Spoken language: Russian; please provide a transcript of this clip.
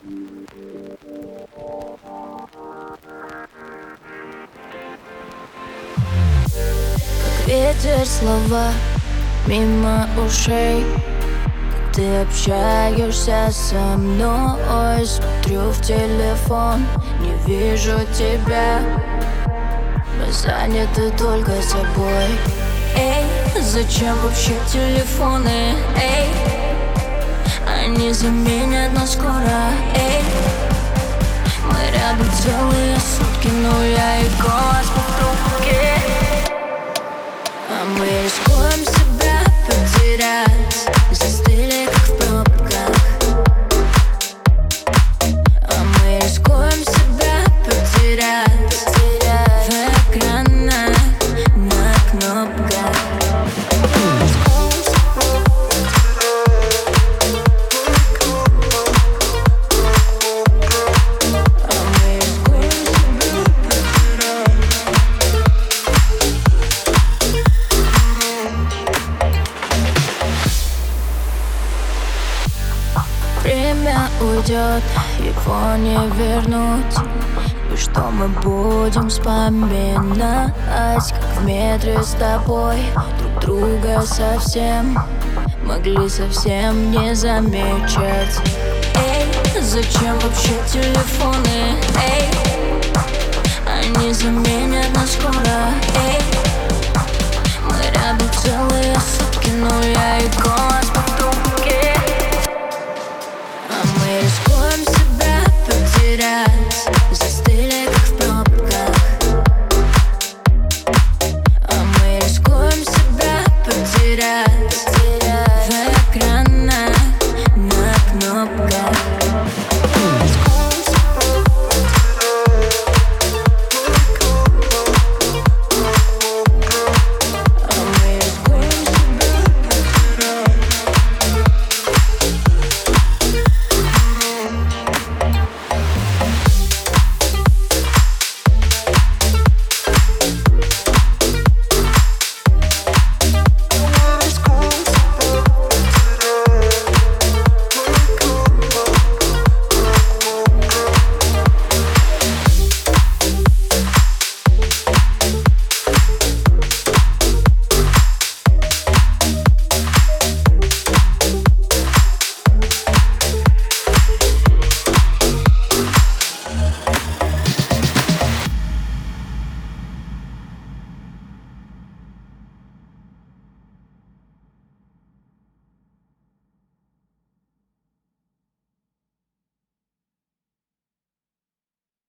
Как ветер слова мимо ушей ты общаешься со мной Смотрю в телефон, не вижу тебя. Мы заняты только собой. Эй, зачем вообще телефоны? Эй, они заменят нас скоро Эй, мы рядом целые сутки Время уйдет, его не вернуть. И что мы будем вспоминать Как в метре с тобой Друг друга совсем Могли совсем не замечать Эй, зачем вообще телефоны? Эй, они заменят нас скоро